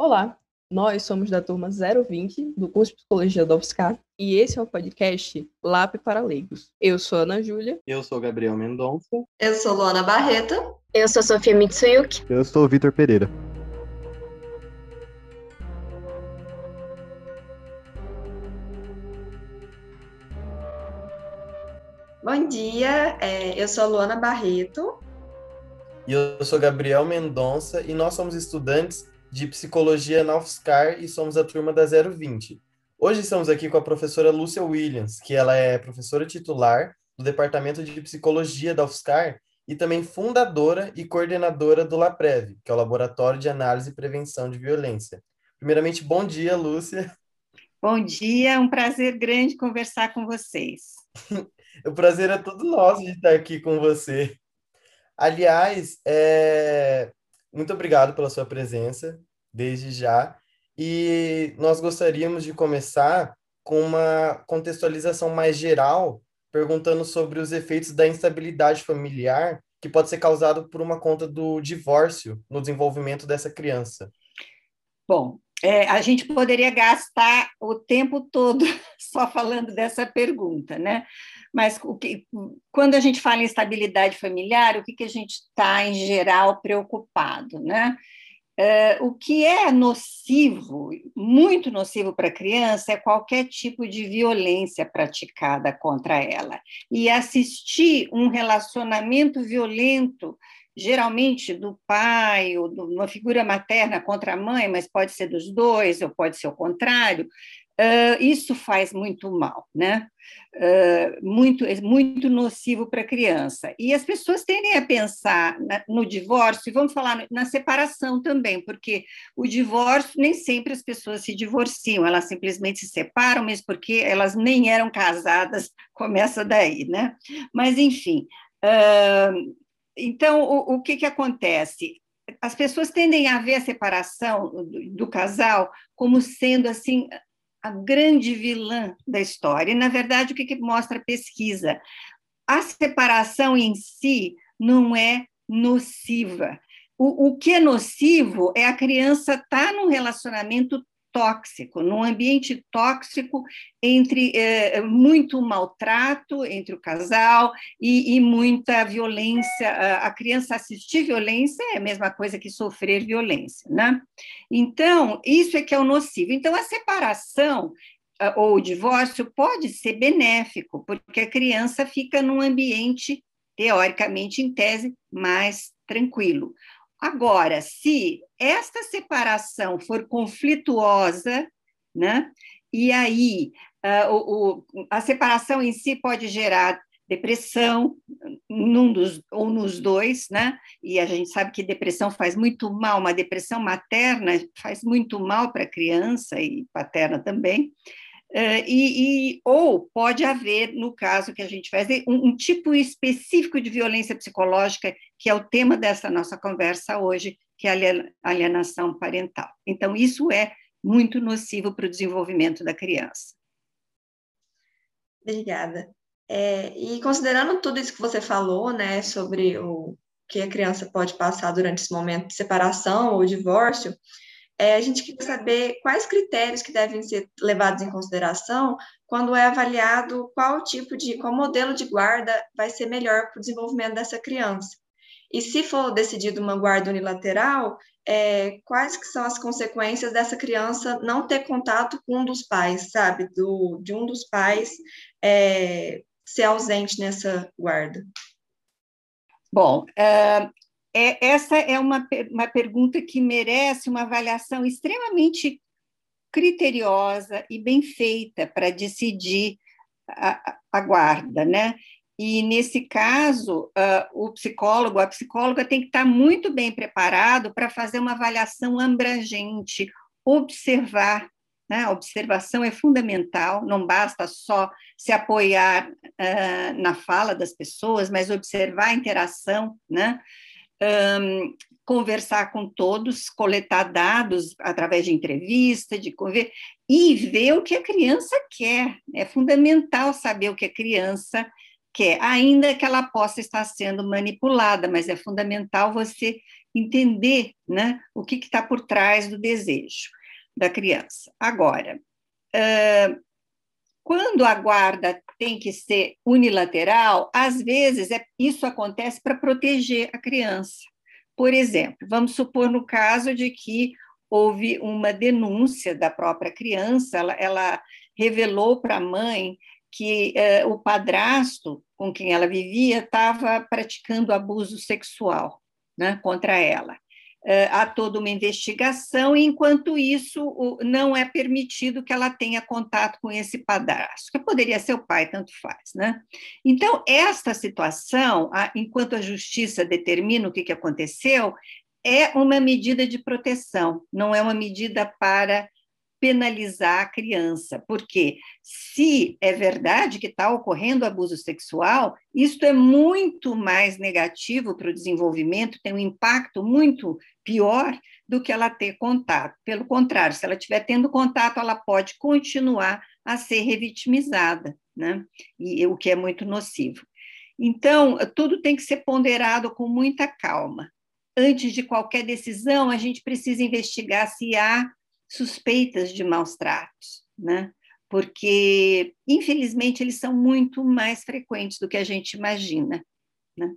Olá, nós somos da turma 020 do curso de Psicologia da UFSCar e esse é o podcast LAP para Leigos. Eu sou Ana Júlia. Eu sou Gabriel Mendonça. Eu sou Luana Barreto. Eu sou Sofia Mitsuyuki. Eu sou Vitor Pereira. Bom dia, é, eu sou Luana Barreto. E eu sou Gabriel Mendonça e nós somos estudantes de Psicologia na UFSCar e somos a turma da 020. Hoje estamos aqui com a professora Lúcia Williams, que ela é professora titular do Departamento de Psicologia da UFSCar e também fundadora e coordenadora do LAPREV, que é o Laboratório de Análise e Prevenção de Violência. Primeiramente, bom dia, Lúcia. Bom dia, é um prazer grande conversar com vocês. o prazer é todo nosso de estar aqui com você. Aliás, é... Muito obrigado pela sua presença, desde já. E nós gostaríamos de começar com uma contextualização mais geral, perguntando sobre os efeitos da instabilidade familiar que pode ser causado por uma conta do divórcio no desenvolvimento dessa criança. Bom, é, a gente poderia gastar o tempo todo só falando dessa pergunta, né? Mas o que, quando a gente fala em estabilidade familiar, o que, que a gente está, em geral, preocupado, né? É, o que é nocivo, muito nocivo para a criança, é qualquer tipo de violência praticada contra ela. E assistir um relacionamento violento geralmente do pai ou de uma figura materna contra a mãe, mas pode ser dos dois, ou pode ser o contrário, uh, isso faz muito mal, né? Uh, muito, é muito nocivo para a criança. E as pessoas tendem a pensar na, no divórcio, e vamos falar na separação também, porque o divórcio, nem sempre as pessoas se divorciam, elas simplesmente se separam, mesmo porque elas nem eram casadas, começa daí, né? Mas, enfim. Uh, então, o, o que, que acontece? As pessoas tendem a ver a separação do, do casal como sendo assim a grande vilã da história. E, na verdade, o que, que mostra a pesquisa? A separação em si não é nociva. O, o que é nocivo é a criança estar tá num relacionamento tóxico, num ambiente tóxico entre é, muito maltrato entre o casal e, e, muita violência. A criança assistir violência é a mesma coisa que sofrer violência, né? Então, isso é que é o nocivo. Então, a separação ou o divórcio pode ser benéfico, porque a criança fica num ambiente, teoricamente, em tese, mais tranquilo. Agora, se esta separação for conflituosa, né, e aí uh, o, o, a separação em si pode gerar depressão num dos ou nos dois, né? E a gente sabe que depressão faz muito mal, uma depressão materna faz muito mal para a criança e paterna também. Uh, e, e, ou pode haver, no caso que a gente faz, um, um, tipo específico de violência psicológica, que é o tema dessa nossa conversa hoje, que é a alienação parental. Então, isso é muito nocivo para o desenvolvimento da criança. Obrigada. É, e considerando tudo isso que você falou, né, sobre o que a criança pode passar durante esse momento de separação ou divórcio, é, a gente queria saber quais critérios que devem ser levados em consideração quando é avaliado qual tipo de, qual modelo de guarda vai ser melhor para o desenvolvimento dessa criança. E se for decidido uma guarda unilateral, é, quais que são as consequências dessa criança não ter contato com um dos pais, sabe? Do, de um dos pais é, ser ausente nessa guarda. Bom, uh, é, essa é uma, uma pergunta que merece uma avaliação extremamente criteriosa e bem feita para decidir a, a, guarda, né? E nesse caso, uh, o psicólogo, a psicóloga tem que estar muito bem preparado para fazer uma avaliação abrangente, observar né? A observação é fundamental, não basta só se apoiar uh, na fala das pessoas, mas observar a interação, né? Um, conversar com todos, coletar dados através de entrevista, de conver e ver o que a criança quer. É fundamental saber o que a criança quer, ainda que ela possa estar sendo manipulada, mas é fundamental você entender né, o que está por trás do desejo da criança. Agora, uh, quando a guarda tem que ser unilateral, às vezes é, isso acontece para proteger a criança. Por exemplo, vamos supor no caso de que houve uma denúncia da própria criança, ela, ela revelou para a mãe que eh, o padrasto com quem ela vivia estava praticando abuso sexual né, contra ela. Eh, há toda uma investigação, e enquanto isso, não é permitido que ela tenha contato com esse padrasto, que poderia ser o pai, tanto faz. Né? Então, esta situação, enquanto a justiça determina o que aconteceu, é uma medida de proteção, não é uma medida para penalizar a criança, porque se é verdade que está ocorrendo abuso sexual, isso é muito mais negativo para o desenvolvimento, tem um impacto muito pior do que ela ter contato. Pelo contrário, se ela estiver tendo contato, ela pode continuar a ser revitimizada, né? E o que é muito nocivo. Então, tudo tem que ser ponderado com muita calma. Antes de qualquer decisão, a gente precisa investigar se há suspeitas de maus tratos, né? Porque, infelizmente, eles são muito mais frequentes do que a gente imagina, né?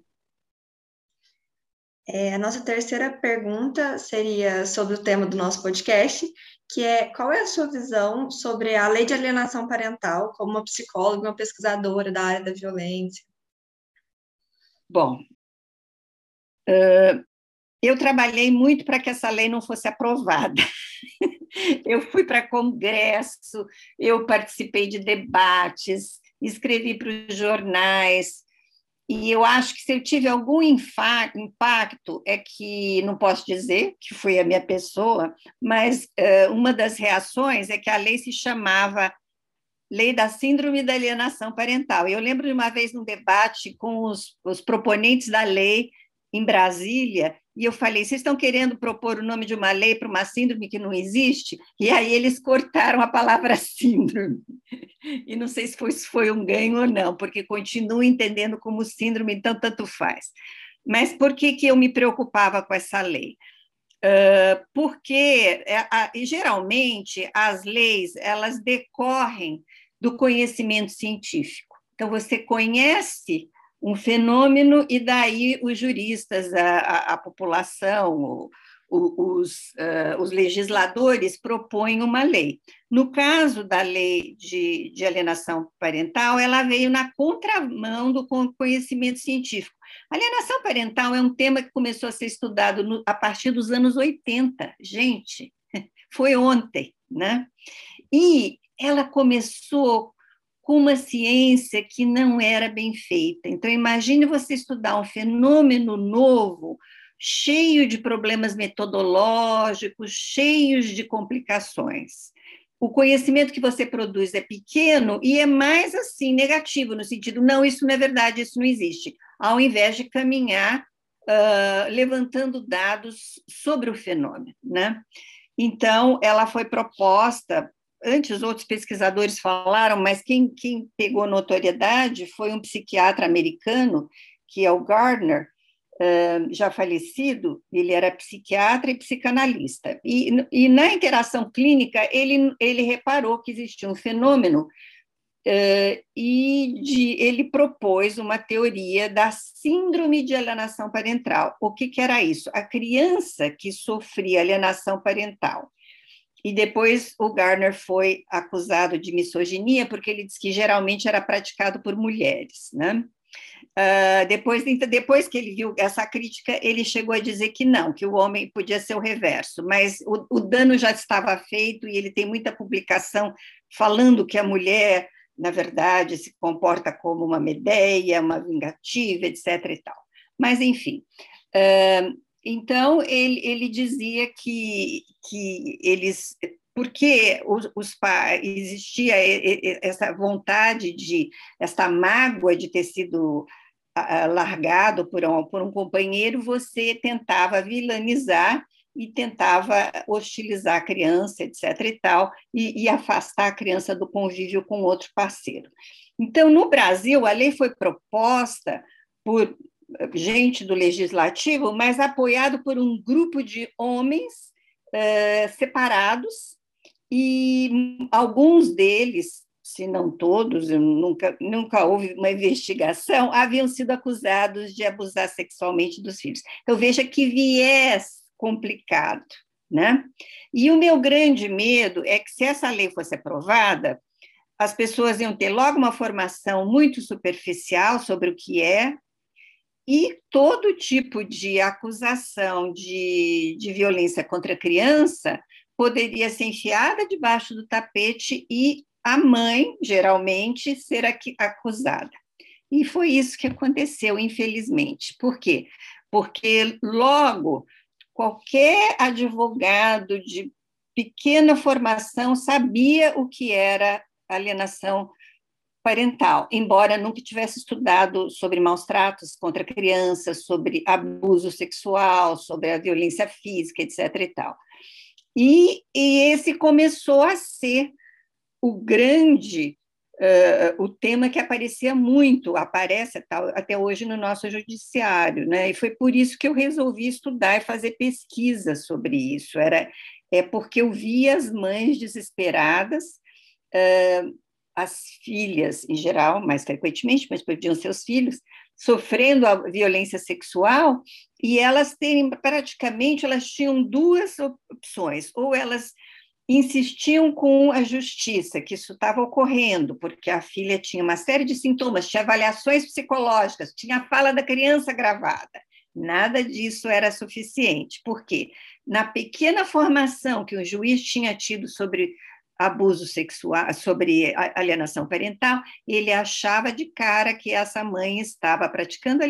É, a nossa terceira pergunta seria sobre o tema do nosso podcast, que é qual é a sua visão sobre a lei de alienação parental, como uma psicóloga, uma pesquisadora da área da violência? Bom, uh, eu trabalhei muito para que essa lei não fosse aprovada. eu fui para congresso, eu participei de debates, escrevi para os jornais, e eu acho que se eu tive algum impacto, é que, não posso dizer que foi a minha pessoa, mas uh, uma das reações é que a lei se chamava Lei da Síndrome da Alienação Parental. Eu lembro de uma vez num debate com os, os proponentes da lei em Brasília, e eu falei: vocês estão querendo propor o nome de uma lei para uma síndrome que não existe? E aí eles cortaram a palavra síndrome. E não sei se foi, se foi um ganho ou não, porque continuo entendendo como síndrome, então tanto faz. Mas por que, que eu me preocupava com essa lei? Uh, porque é, a, geralmente as leis elas decorrem do conhecimento científico. Então você conhece um fenômeno, e daí os juristas, a, a, a população, o, os, uh, os, legisladores propõem uma lei. No caso da lei de, de, alienação parental, ela veio na contramão do conhecimento científico. Alienação parental é um tema que começou a ser estudado no, a partir dos anos 80. Gente, foi ontem, né? E ela começou com uma ciência que não era bem feita. Então, imagine você estudar um fenômeno novo, cheio de problemas metodológicos, cheios de complicações. O conhecimento que você produz é pequeno e é mais assim negativo, no sentido, não, isso não é verdade, isso não existe, ao invés de caminhar uh, levantando dados sobre o fenômeno. Né? Então, ela foi proposta antes outros pesquisadores falaram, mas quem, quem pegou notoriedade foi um psiquiatra americano, que é o Gardner, já falecido, ele era psiquiatra e psicanalista. E, e na interação clínica, ele, ele reparou que existia um fenômeno e de, ele propôs uma teoria da síndrome de alienação parental. O que, que, era isso? A criança que sofria alienação parental e depois o Garner foi acusado de misoginia, porque ele disse que geralmente era praticado por mulheres. Né? Uh, depois, depois que ele viu essa crítica, ele chegou a dizer que não, que o homem podia ser o reverso, mas o, o dano já estava feito e ele tem muita publicação falando que a mulher, na verdade, se comporta como uma medeia, uma vingativa, etc. E tal. Mas, enfim, uh, então, ele, ele dizia que, que eles porque os, os pais existia essa vontade de essa mágoa de ter sido largado por um, por um companheiro, você tentava vilanizar e tentava hostilizar a criança, etc. e tal, e, e afastar a criança do convívio com outro parceiro. Então, no Brasil, a lei foi proposta por gente do legislativo, mas apoiado por um grupo de homens uh, separados, e alguns deles, se não todos, nunca, nunca houve uma investigação, haviam sido acusados de abusar sexualmente dos filhos. Então, veja que viés complicado. Né? E o meu grande medo é que, se essa lei fosse aprovada, as pessoas iam ter logo uma formação muito superficial sobre o que é, e todo tipo de acusação de, de violência contra a criança poderia ser enfiada debaixo do tapete e a mãe, geralmente, ser acusada. E foi isso que aconteceu, infelizmente. Por quê? Porque logo qualquer advogado de pequena formação sabia o que era alienação parental, embora nunca tivesse estudado sobre maus tratos contra crianças, sobre abuso sexual, sobre a violência física, etc. e tal. E, e esse começou a ser o grande, uh, o tema que aparecia muito, aparece até hoje no nosso judiciário, né? E foi por isso que eu resolvi estudar e fazer pesquisa sobre isso. Era é porque eu via as mães desesperadas, uh, as filhas em geral, mais frequentemente, mas podiam ser os filhos, sofrendo a violência sexual e elas terem praticamente elas tinham duas opções. Ou elas insistiam com a justiça que isso estava ocorrendo porque a filha tinha uma série de sintomas tinha avaliações psicológicas tinha a fala da criança gravada. Nada disso era suficiente. Porque na pequena formação que o juiz tinha tido sobre abuso sexual, sobre alienação parental, ele achava de cara que essa mãe estava praticando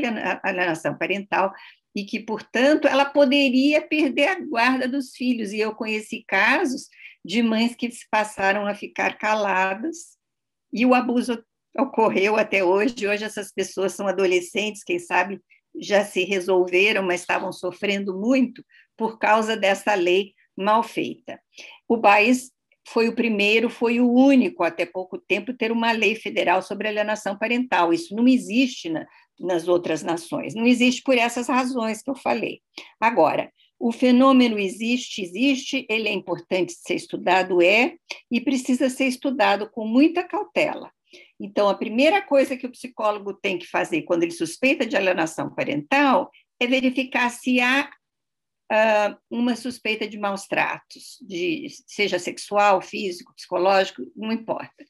alienação parental e que, portanto, ela poderia perder a guarda dos filhos. E eu conheci casos de mães que passaram a ficar caladas e o abuso ocorreu até hoje. Hoje essas pessoas são adolescentes, quem sabe já se resolveram, mas estavam sofrendo muito por causa dessa lei mal feita. O país foi o primeiro, foi o único até pouco tempo ter uma lei federal sobre alienação parental. Isso não existe na, nas outras nações. Não existe por essas razões que eu falei. Agora, o fenômeno existe, existe, ele é importante ser estudado, é, e precisa ser estudado com muita cautela. Então, a primeira coisa que o psicólogo tem que fazer quando ele suspeita de alienação parental é verificar se há uh, uma suspeita de maus tratos, de, seja sexual, físico, psicológico, não importa.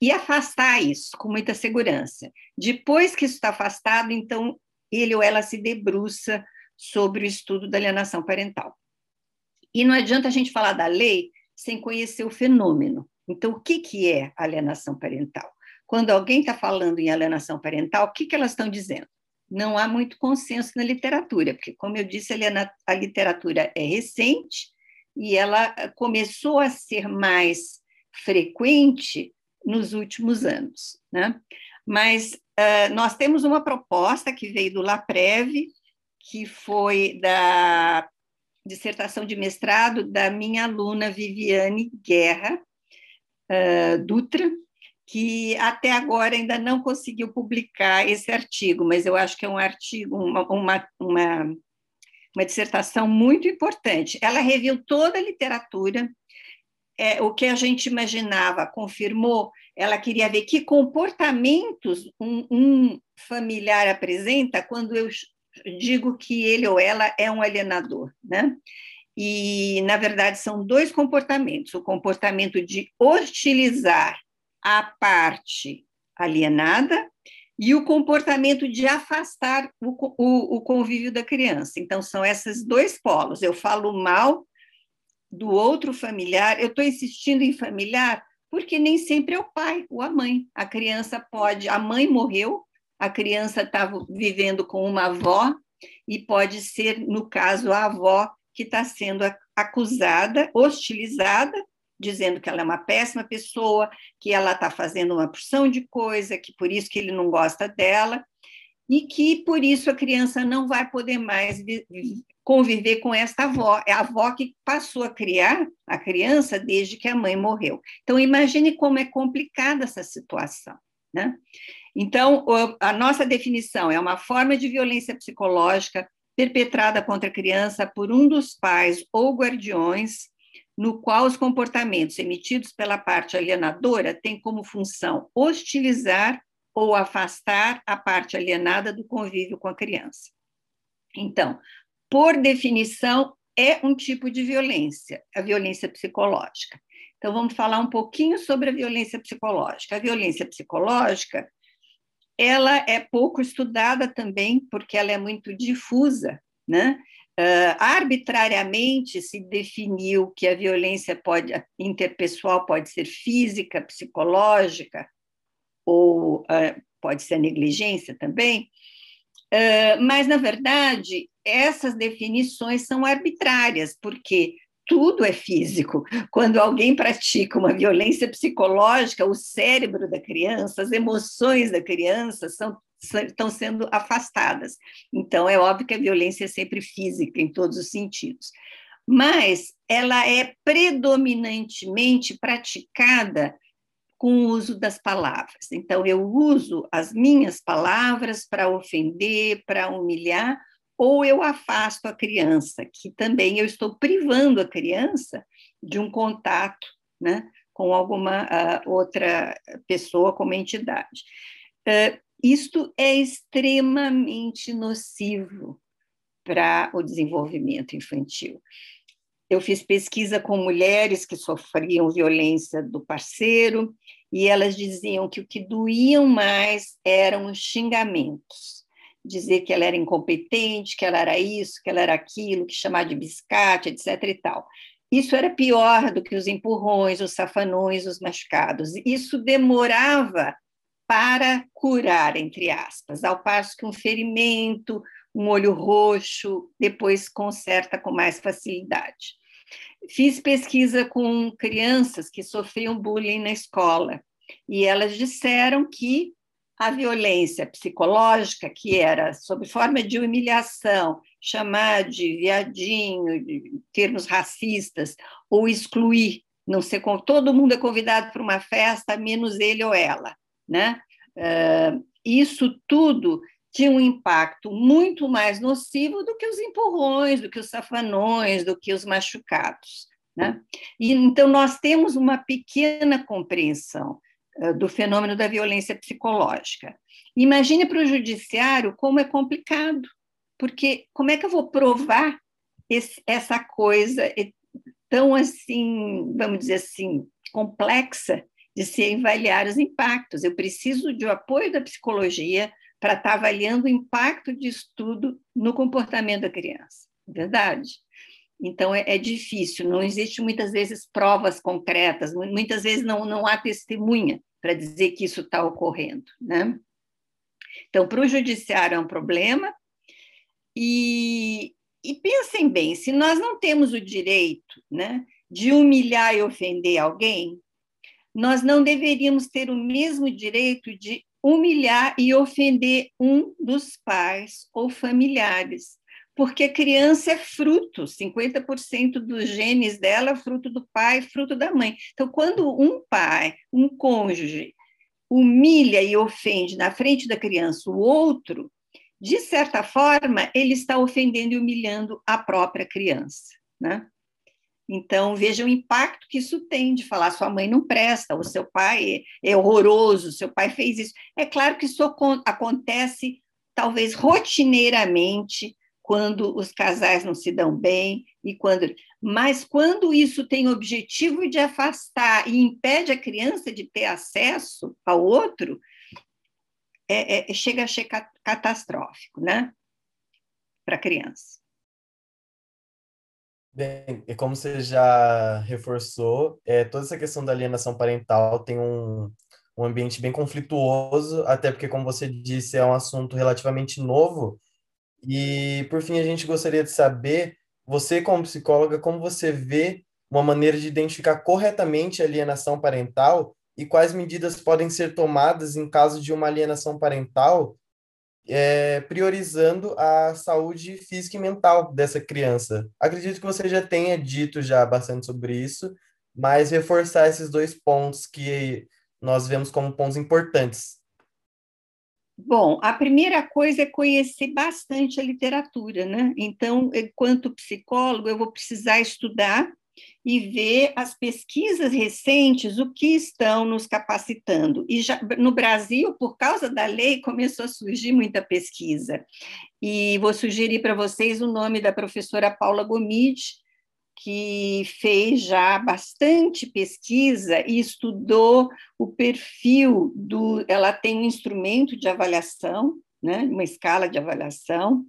E afastar isso com muita segurança. Depois que isso está afastado, então ele ou ela se debruça sobre o estudo da alienação parental. E não adianta a gente falar da lei sem conhecer o fenômeno. Então, o que, que é alienação parental? Quando alguém está falando em alienação parental, o que, que elas estão dizendo? Não há muito consenso na literatura, porque, como eu disse, a literatura é recente e ela começou a ser mais frequente nos últimos anos. Né? Mas uh, nós temos uma proposta que veio do LAPREV, que foi da dissertação de mestrado da minha aluna Viviane Guerra uh, Dutra, que até agora ainda não conseguiu publicar esse artigo, mas eu acho que é um artigo, uma, uma, uma, uma dissertação muito importante. Ela reviu toda a literatura, é, o que a gente imaginava, confirmou, ela queria ver que comportamentos um, um familiar apresenta quando eu digo que ele ou ela é um alienador, né? E, na verdade, são dois comportamentos: o comportamento de hostilizar a parte alienada e o comportamento de afastar o, o, o, convívio da criança. Então, são esses dois polos. Eu falo mal do outro familiar, eu estou insistindo em familiar porque nem sempre é o pai ou a mãe. A criança pode, a mãe morreu, a criança estava vivendo com uma avó, e pode ser, no caso, a avó que está sendo acusada, hostilizada, dizendo que ela é uma péssima pessoa, que ela está fazendo uma porção de coisa, que por isso que ele não gosta dela, e que por isso a criança não vai poder mais conviver com esta avó. É a avó que passou a criar a criança desde que a mãe morreu. Então, imagine como é complicada essa situação. Né? Então, a nossa definição é uma forma de violência psicológica perpetrada contra a criança por um dos pais ou guardiões, no qual os comportamentos emitidos pela parte alienadora têm como função hostilizar ou afastar a parte alienada do convívio com a criança. Então, por definição, é um tipo de violência, a violência psicológica. Então, vamos falar um pouquinho sobre a violência psicológica. A violência psicológica ela é pouco estudada também, porque ela é muito difusa, né? Uh, arbitrariamente se definiu que a violência pode, interpessoal pode ser física, psicológica, ou uh, pode ser negligência também, uh, mas, na verdade, essas definições são arbitrárias, porque tudo é físico. Quando alguém pratica uma violência psicológica, o cérebro da criança, as emoções da criança são, estão sendo afastadas. Então, é óbvio que a violência é sempre física, em todos os sentidos. Mas ela é predominantemente praticada com o uso das palavras. Então, eu uso as minhas palavras para ofender, para humilhar, ou eu afasto a criança, que também eu estou privando a criança de um contato né, com alguma uh, outra pessoa, como entidade. Uh, isto é extremamente nocivo para o desenvolvimento infantil. Eu fiz pesquisa com mulheres que sofriam violência do parceiro e elas diziam que o que doíam mais eram os xingamentos dizer que ela era incompetente, que ela era isso, que ela era aquilo, que chamar de biscate, etc. e tal. Isso era pior do que os empurrões, os safanões, os machucados. Isso demorava para curar, entre aspas, ao passo que um ferimento, um olho roxo, depois conserta com mais facilidade. Fiz pesquisa com crianças que sofriam bullying na escola e elas disseram que a violência psicológica, que era sob forma de humilhação, chamar de viadinho, de termos racistas, ou excluir, não ser todo mundo é convidado para uma festa, menos ele ou ela, né? Isso tudo tinha um impacto muito mais nocivo do que os empurrões, do que os safanões, do que os machucados. Né? E, então, nós temos uma pequena compreensão eh, do fenômeno da violência psicológica. Imagine para o judiciário como é complicado, porque como é que eu vou provar esse, essa coisa tão assim, vamos dizer assim, complexa de se avaliar os impactos? Eu preciso de apoio da psicologia para estar avaliando o impacto de estudo no comportamento da criança, verdade? Então, é, é, difícil, não existe muitas vezes provas concretas, muitas vezes não, não há testemunha para dizer que isso está ocorrendo. Né? Então, para o judiciário é um problema, e, e pensem bem: se nós não temos o direito né, de humilhar e ofender alguém, nós não deveríamos ter o mesmo direito de humilhar e ofender um dos pais ou familiares porque a criança é fruto, 50% dos genes dela fruto do pai, fruto da mãe. Então, quando um pai, um cônjuge, humilha e ofende na frente da criança o outro, de certa forma, ele está ofendendo e humilhando a própria criança, né? Então, veja o impacto que isso tem de falar sua mãe não presta, o seu pai é, horroroso, seu pai fez isso. É claro que isso acontece, talvez rotineiramente, quando os casais não se dão bem e quando mas quando isso tem o objetivo de afastar e impede a criança de ter acesso ao outro é, é, chega a ser catastrófico né para a criança Bem, e como você já reforçou, é, toda essa questão da alienação parental tem um, um ambiente bem conflituoso, até porque, como você disse, é um assunto relativamente novo, e, por fim, a gente gostaria de saber, você como psicóloga, como você vê uma maneira de identificar corretamente a alienação parental e quais medidas podem ser tomadas em caso de uma alienação parental, é, priorizando a saúde física e mental dessa criança. Acredito que você já tenha dito já bastante sobre isso, mas reforçar esses dois pontos que nós vemos como pontos importantes Bom, a primeira coisa é conhecer bastante a literatura, né? Então, enquanto psicólogo, eu vou precisar estudar e ver as pesquisas recentes, o que estão nos capacitando. E já, no Brasil, por causa da lei, começou a surgir muita pesquisa. E vou sugerir para vocês o nome da professora Paula Gomide, que fez já bastante pesquisa e estudou o perfil do. Ela tem um instrumento de avaliação, né, uma escala de avaliação,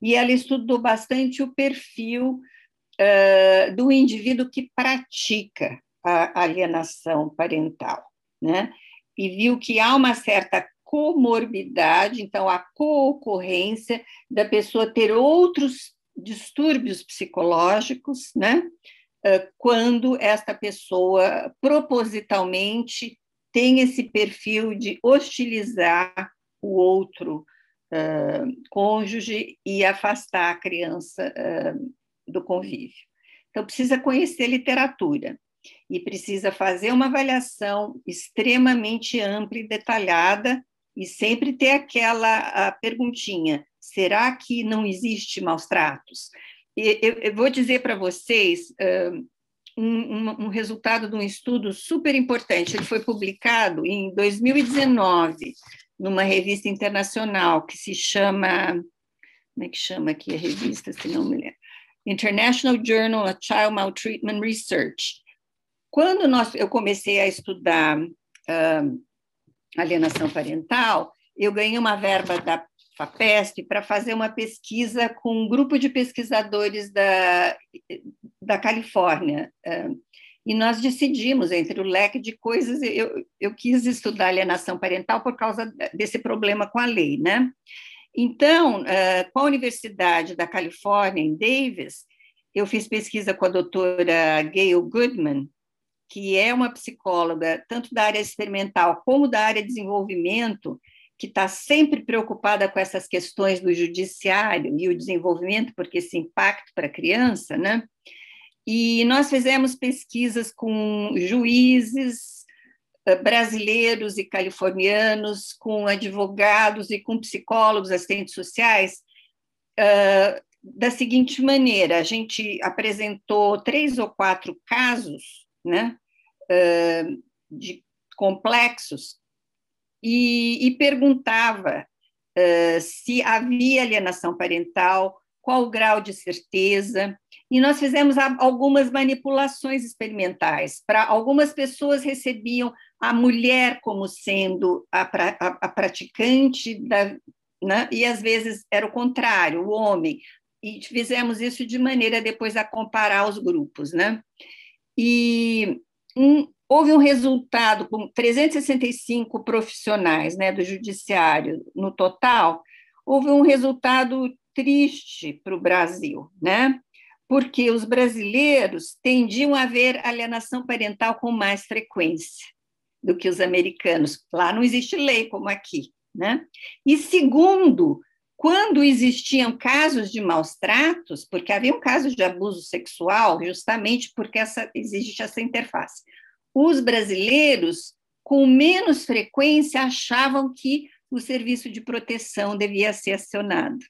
e ela estudou bastante o perfil uh, do indivíduo que pratica a alienação parental, né? E viu que há uma certa comorbidade, então a coocorrência da pessoa ter outros distúrbios psicológicos, né? Quando esta pessoa propositalmente tem esse perfil de hostilizar o outro uh, cônjuge e afastar a criança uh, do convívio. Então, precisa conhecer literatura e precisa fazer uma avaliação extremamente ampla e detalhada e sempre ter aquela perguntinha: será que não existe maus tratos? Eu, eu vou dizer para vocês uh, um, um, resultado de um estudo super importante. Ele foi publicado em 2019 numa revista internacional que se chama como é que chama aqui a revista, se não me lembro? International Journal of Child Maltreatment Research. Quando nós, eu comecei a estudar uh, alienação parental, eu ganhei uma verba da FAPESP para fazer uma pesquisa com um grupo de pesquisadores da, da Califórnia. Uh, e nós decidimos, entre o leque de coisas, eu, eu quis estudar alienação parental por causa desse problema com a lei, né? Então, eh, com a Universidade da Califórnia, em Davis, eu fiz pesquisa com a doutora Gail Goodman, que é uma psicóloga tanto da área experimental como da área de desenvolvimento, que está sempre preocupada com essas questões do judiciário e o desenvolvimento, porque esse impacto para a criança, né? E nós fizemos pesquisas com juízes, brasileiros e californianos, com advogados e com psicólogos, assistentes sociais, uh, da seguinte maneira: a gente apresentou três ou quatro casos né, uh, de complexos e, e perguntava se havia alienação parental, qual o grau de certeza, e nós fizemos algumas manipulações experimentais. Para algumas pessoas recebiam a mulher como sendo a, a, a praticante, da, né? e às vezes era o contrário, o homem. E fizemos isso de maneira depois a comparar os grupos. Né? E um, houve um resultado com 365 profissionais né, do judiciário no total, houve um resultado triste para o Brasil, né? Porque os brasileiros tendiam a ver alienação parental com mais frequência do que os americanos. Lá não existe lei como aqui. Né? E segundo, quando existiam casos de maus tratos, porque havia um caso de abuso sexual, justamente porque essa, existe essa interface, os brasileiros, com menos frequência, achavam que o serviço de proteção devia ser acionado.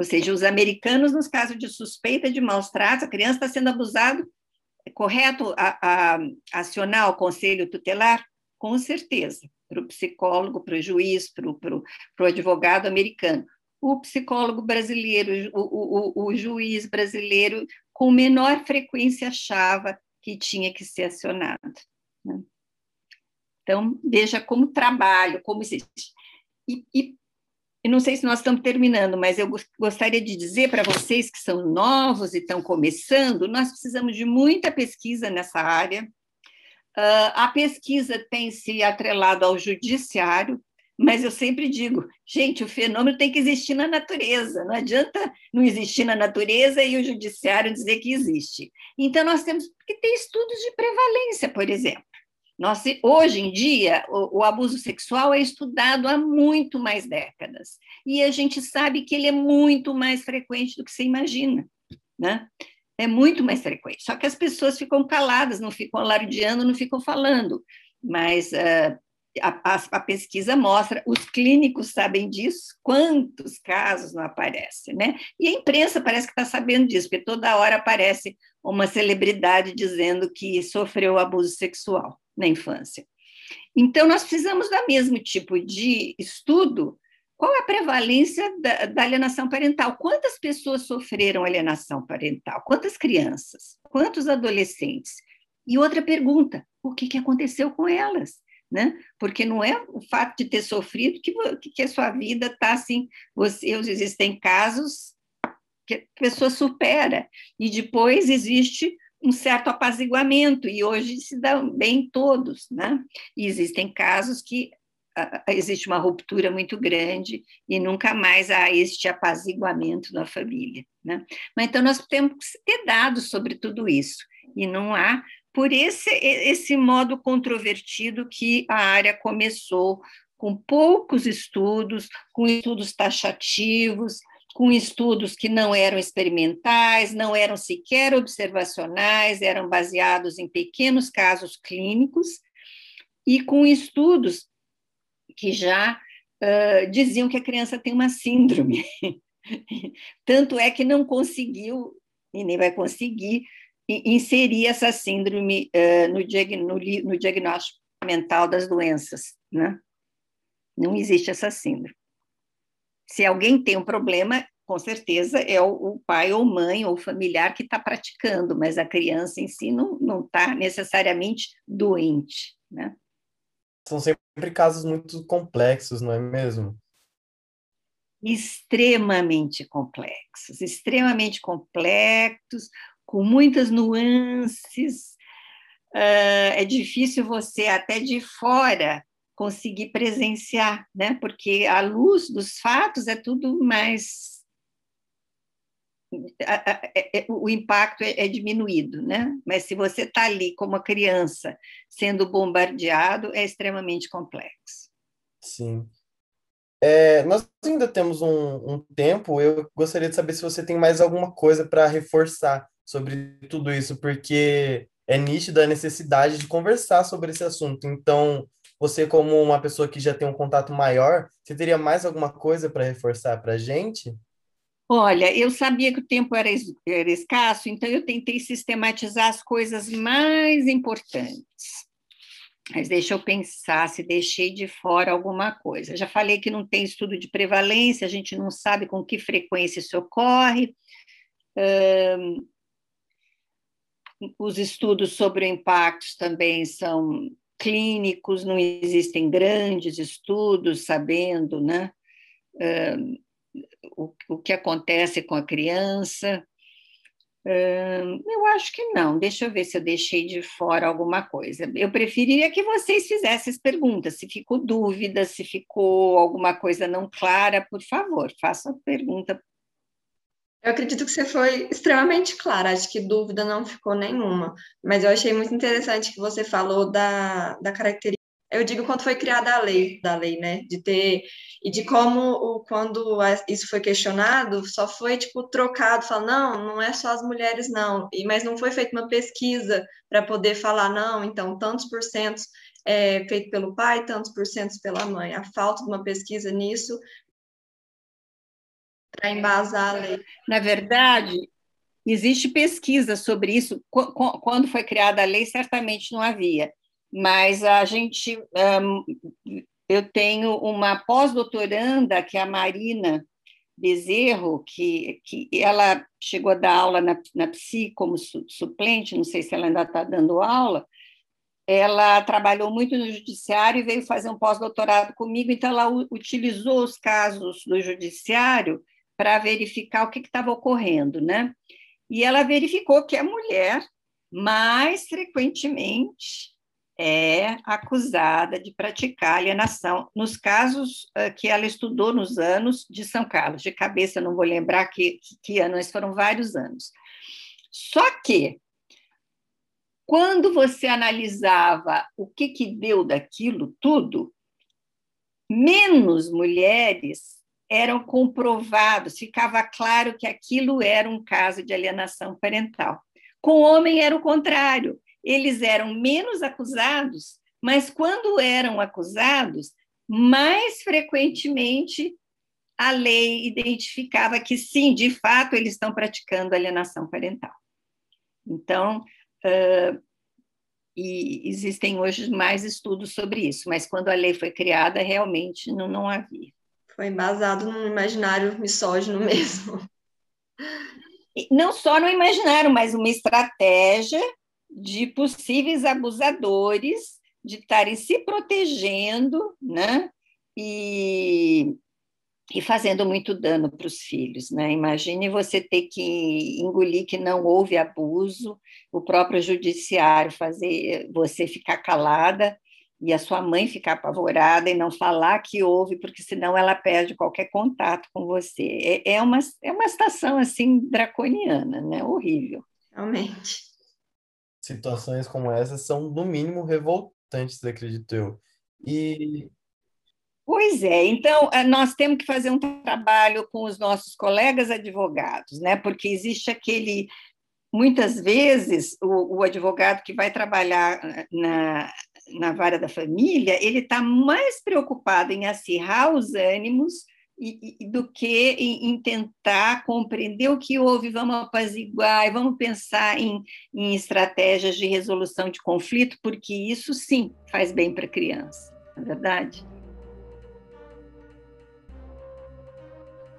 Ou seja, os americanos, nos casos de suspeita de maus tratos, a criança está sendo abusada, é correto a, a, acionar o conselho tutelar? Com certeza, para o psicólogo, para o juiz, para o advogado americano. O psicólogo brasileiro, o, o, o juiz brasileiro, com menor frequência achava que tinha que ser acionado. Né? Então, veja como trabalho, como existe. E, e eu não sei se nós estamos terminando, mas eu gostaria de dizer para vocês que são novos e estão começando, nós precisamos de muita pesquisa nessa área. Uh, a pesquisa tem se atrelado ao judiciário, mas eu sempre digo, gente, o fenômeno tem que existir na natureza, não adianta não existir na natureza e o judiciário dizer que existe. Então, nós temos que ter estudos de prevalência, por exemplo. Nós, hoje em dia, o, o, abuso sexual é estudado há muito mais décadas. E a gente sabe que ele é muito mais frequente do que você imagina. Né? É muito mais frequente. Só que as pessoas ficam caladas, não ficam alardeando, não ficam falando. Mas uh, a, a, a, pesquisa mostra, os clínicos sabem disso, quantos casos não aparecem, né? E a imprensa parece que está sabendo disso, porque toda hora aparece uma celebridade dizendo que sofreu abuso sexual na infância. Então, nós precisamos do mesmo tipo de estudo. Qual a prevalência da, da alienação parental? Quantas pessoas sofreram alienação parental? Quantas crianças? Quantos adolescentes? E outra pergunta: o que, que aconteceu com elas? Né? Porque não é o fato de ter sofrido que, que a sua vida está assim. Você, existem casos que a pessoa supera, e depois existe um certo apaziguamento, e hoje se dão bem todos, né? E existem casos que uh, existe uma ruptura muito grande e nunca mais há este apaziguamento na família, né? Mas então nós temos que ter dados sobre tudo isso, e não há por esse, esse modo controvertido que a área começou, com poucos estudos, com estudos taxativos, com estudos que não eram experimentais, não eram sequer observacionais, eram baseados em pequenos casos clínicos, e com estudos que já uh, diziam que a criança tem uma síndrome. Tanto é que não conseguiu, e nem vai conseguir, inserir essa síndrome uh, no, diag no, no diagnóstico mental das doenças. Né? Não existe essa síndrome. Se alguém tem um problema, com certeza é o, o pai ou mãe ou familiar que está praticando, mas a criança em si não está necessariamente doente. Né? São sempre casos muito complexos, não é mesmo? Extremamente complexos, extremamente complexos, com muitas nuances. Uh, é difícil você, até de fora, conseguir presenciar, né? Porque a luz dos fatos é tudo mais é, é, o impacto é, diminuído, né? Mas se você está ali como criança sendo bombardeado, é extremamente complexo. Sim. É, nós ainda temos um, um, tempo. Eu gostaria de saber se você tem mais alguma coisa para reforçar sobre tudo isso, porque é nítida a necessidade de conversar sobre esse assunto. Então, você, como uma pessoa que já tem um contato maior, você teria mais alguma coisa para reforçar para a gente? Olha, eu sabia que o tempo era, era escasso, então eu tentei sistematizar as coisas mais importantes. Mas deixa eu pensar se deixei de fora alguma coisa. Já falei que não tem estudo de prevalência, a gente não sabe com que frequência isso ocorre. Um, os estudos sobre impactos também são clínicos, não existem grandes estudos sabendo né, o, o que acontece com a criança. Eu acho que não. Deixa eu ver se eu deixei de fora alguma coisa. Eu preferiria que vocês fizessem as perguntas. Se ficou dúvida, se ficou alguma coisa não clara, por favor, faça a pergunta eu acredito que você foi extremamente clara, acho que dúvida não ficou nenhuma, mas eu achei muito interessante que você falou da, da característica. Eu digo quando foi criada a lei, da lei, né? De ter. E de como, quando isso foi questionado, só foi, tipo, trocado, falar, não, não é só as mulheres, não. E, mas não foi feita uma pesquisa para poder falar, não, então, tantos por cento é feito pelo pai, tantos por cento pela mãe. A falta de uma pesquisa nisso para embasar a lei. Na verdade, existe pesquisa sobre isso. Quando foi criada a lei, certamente não havia, mas a gente. eu tenho uma pós-doutoranda, que é a Marina Bezerro, que, que ela chegou a dar aula na, na PSI como suplente, não sei se ela ainda está dando aula, ela trabalhou muito no judiciário e veio fazer um pós-doutorado comigo, então ela utilizou os casos do judiciário para verificar o que estava ocorrendo, né? E ela verificou que a mulher, mais frequentemente, é acusada de praticar alienação, nos casos uh, que ela estudou nos anos de São Carlos. De cabeça, não vou lembrar que, que, que ano, mas foram vários anos. Só que, quando você analisava o que, que deu daquilo tudo, menos mulheres eram comprovados, ficava claro que aquilo era um caso de alienação parental. Com o homem era o contrário, eles eram menos acusados, mas quando eram acusados, mais frequentemente a lei identificava que sim, de fato, eles estão praticando alienação parental. Então, uh, e existem hoje mais estudos sobre isso, mas quando a lei foi criada, realmente não, não havia. Foi embasado no imaginário misógino mesmo. Não só no imaginário, mas uma estratégia de possíveis abusadores de estarem se protegendo, né? E, e fazendo muito dano para os filhos, né? Imagine você ter que engolir que não houve abuso, o próprio judiciário fazer você ficar calada e a sua mãe ficar apavorada e não falar que houve, porque senão ela perde qualquer contato com você. É, é uma, é uma situação assim draconiana, né? Horrível. Realmente. Situações como essas são, no mínimo, revoltantes, acredito eu. E Pois é, então eh, nós temos que fazer um trabalho com os nossos colegas advogados, né? Porque existe aquele. Muitas vezes, o, o advogado que vai trabalhar eh, na, na vara da família, ele está mais preocupado em acirrar os ânimos e, e, do que em, em, tentar compreender o que houve, vamos apaziguar e vamos pensar em, em estratégias de resolução de conflito, porque isso sim faz bem para a criança, não é verdade?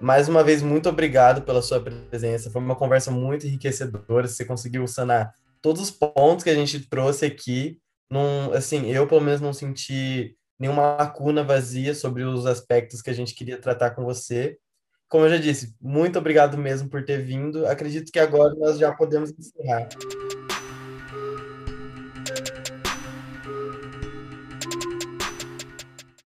Mais uma vez, muito obrigado pela sua presença. Foi uma conversa muito enriquecedora. Você conseguiu sanar todos os pontos que a gente trouxe aqui. Num, assim, eu pelo menos não senti nenhuma lacuna vazia sobre os aspectos que a gente queria tratar com você. Como eu já disse, muito obrigado mesmo por ter vindo. Acredito que agora nós já podemos encerrar.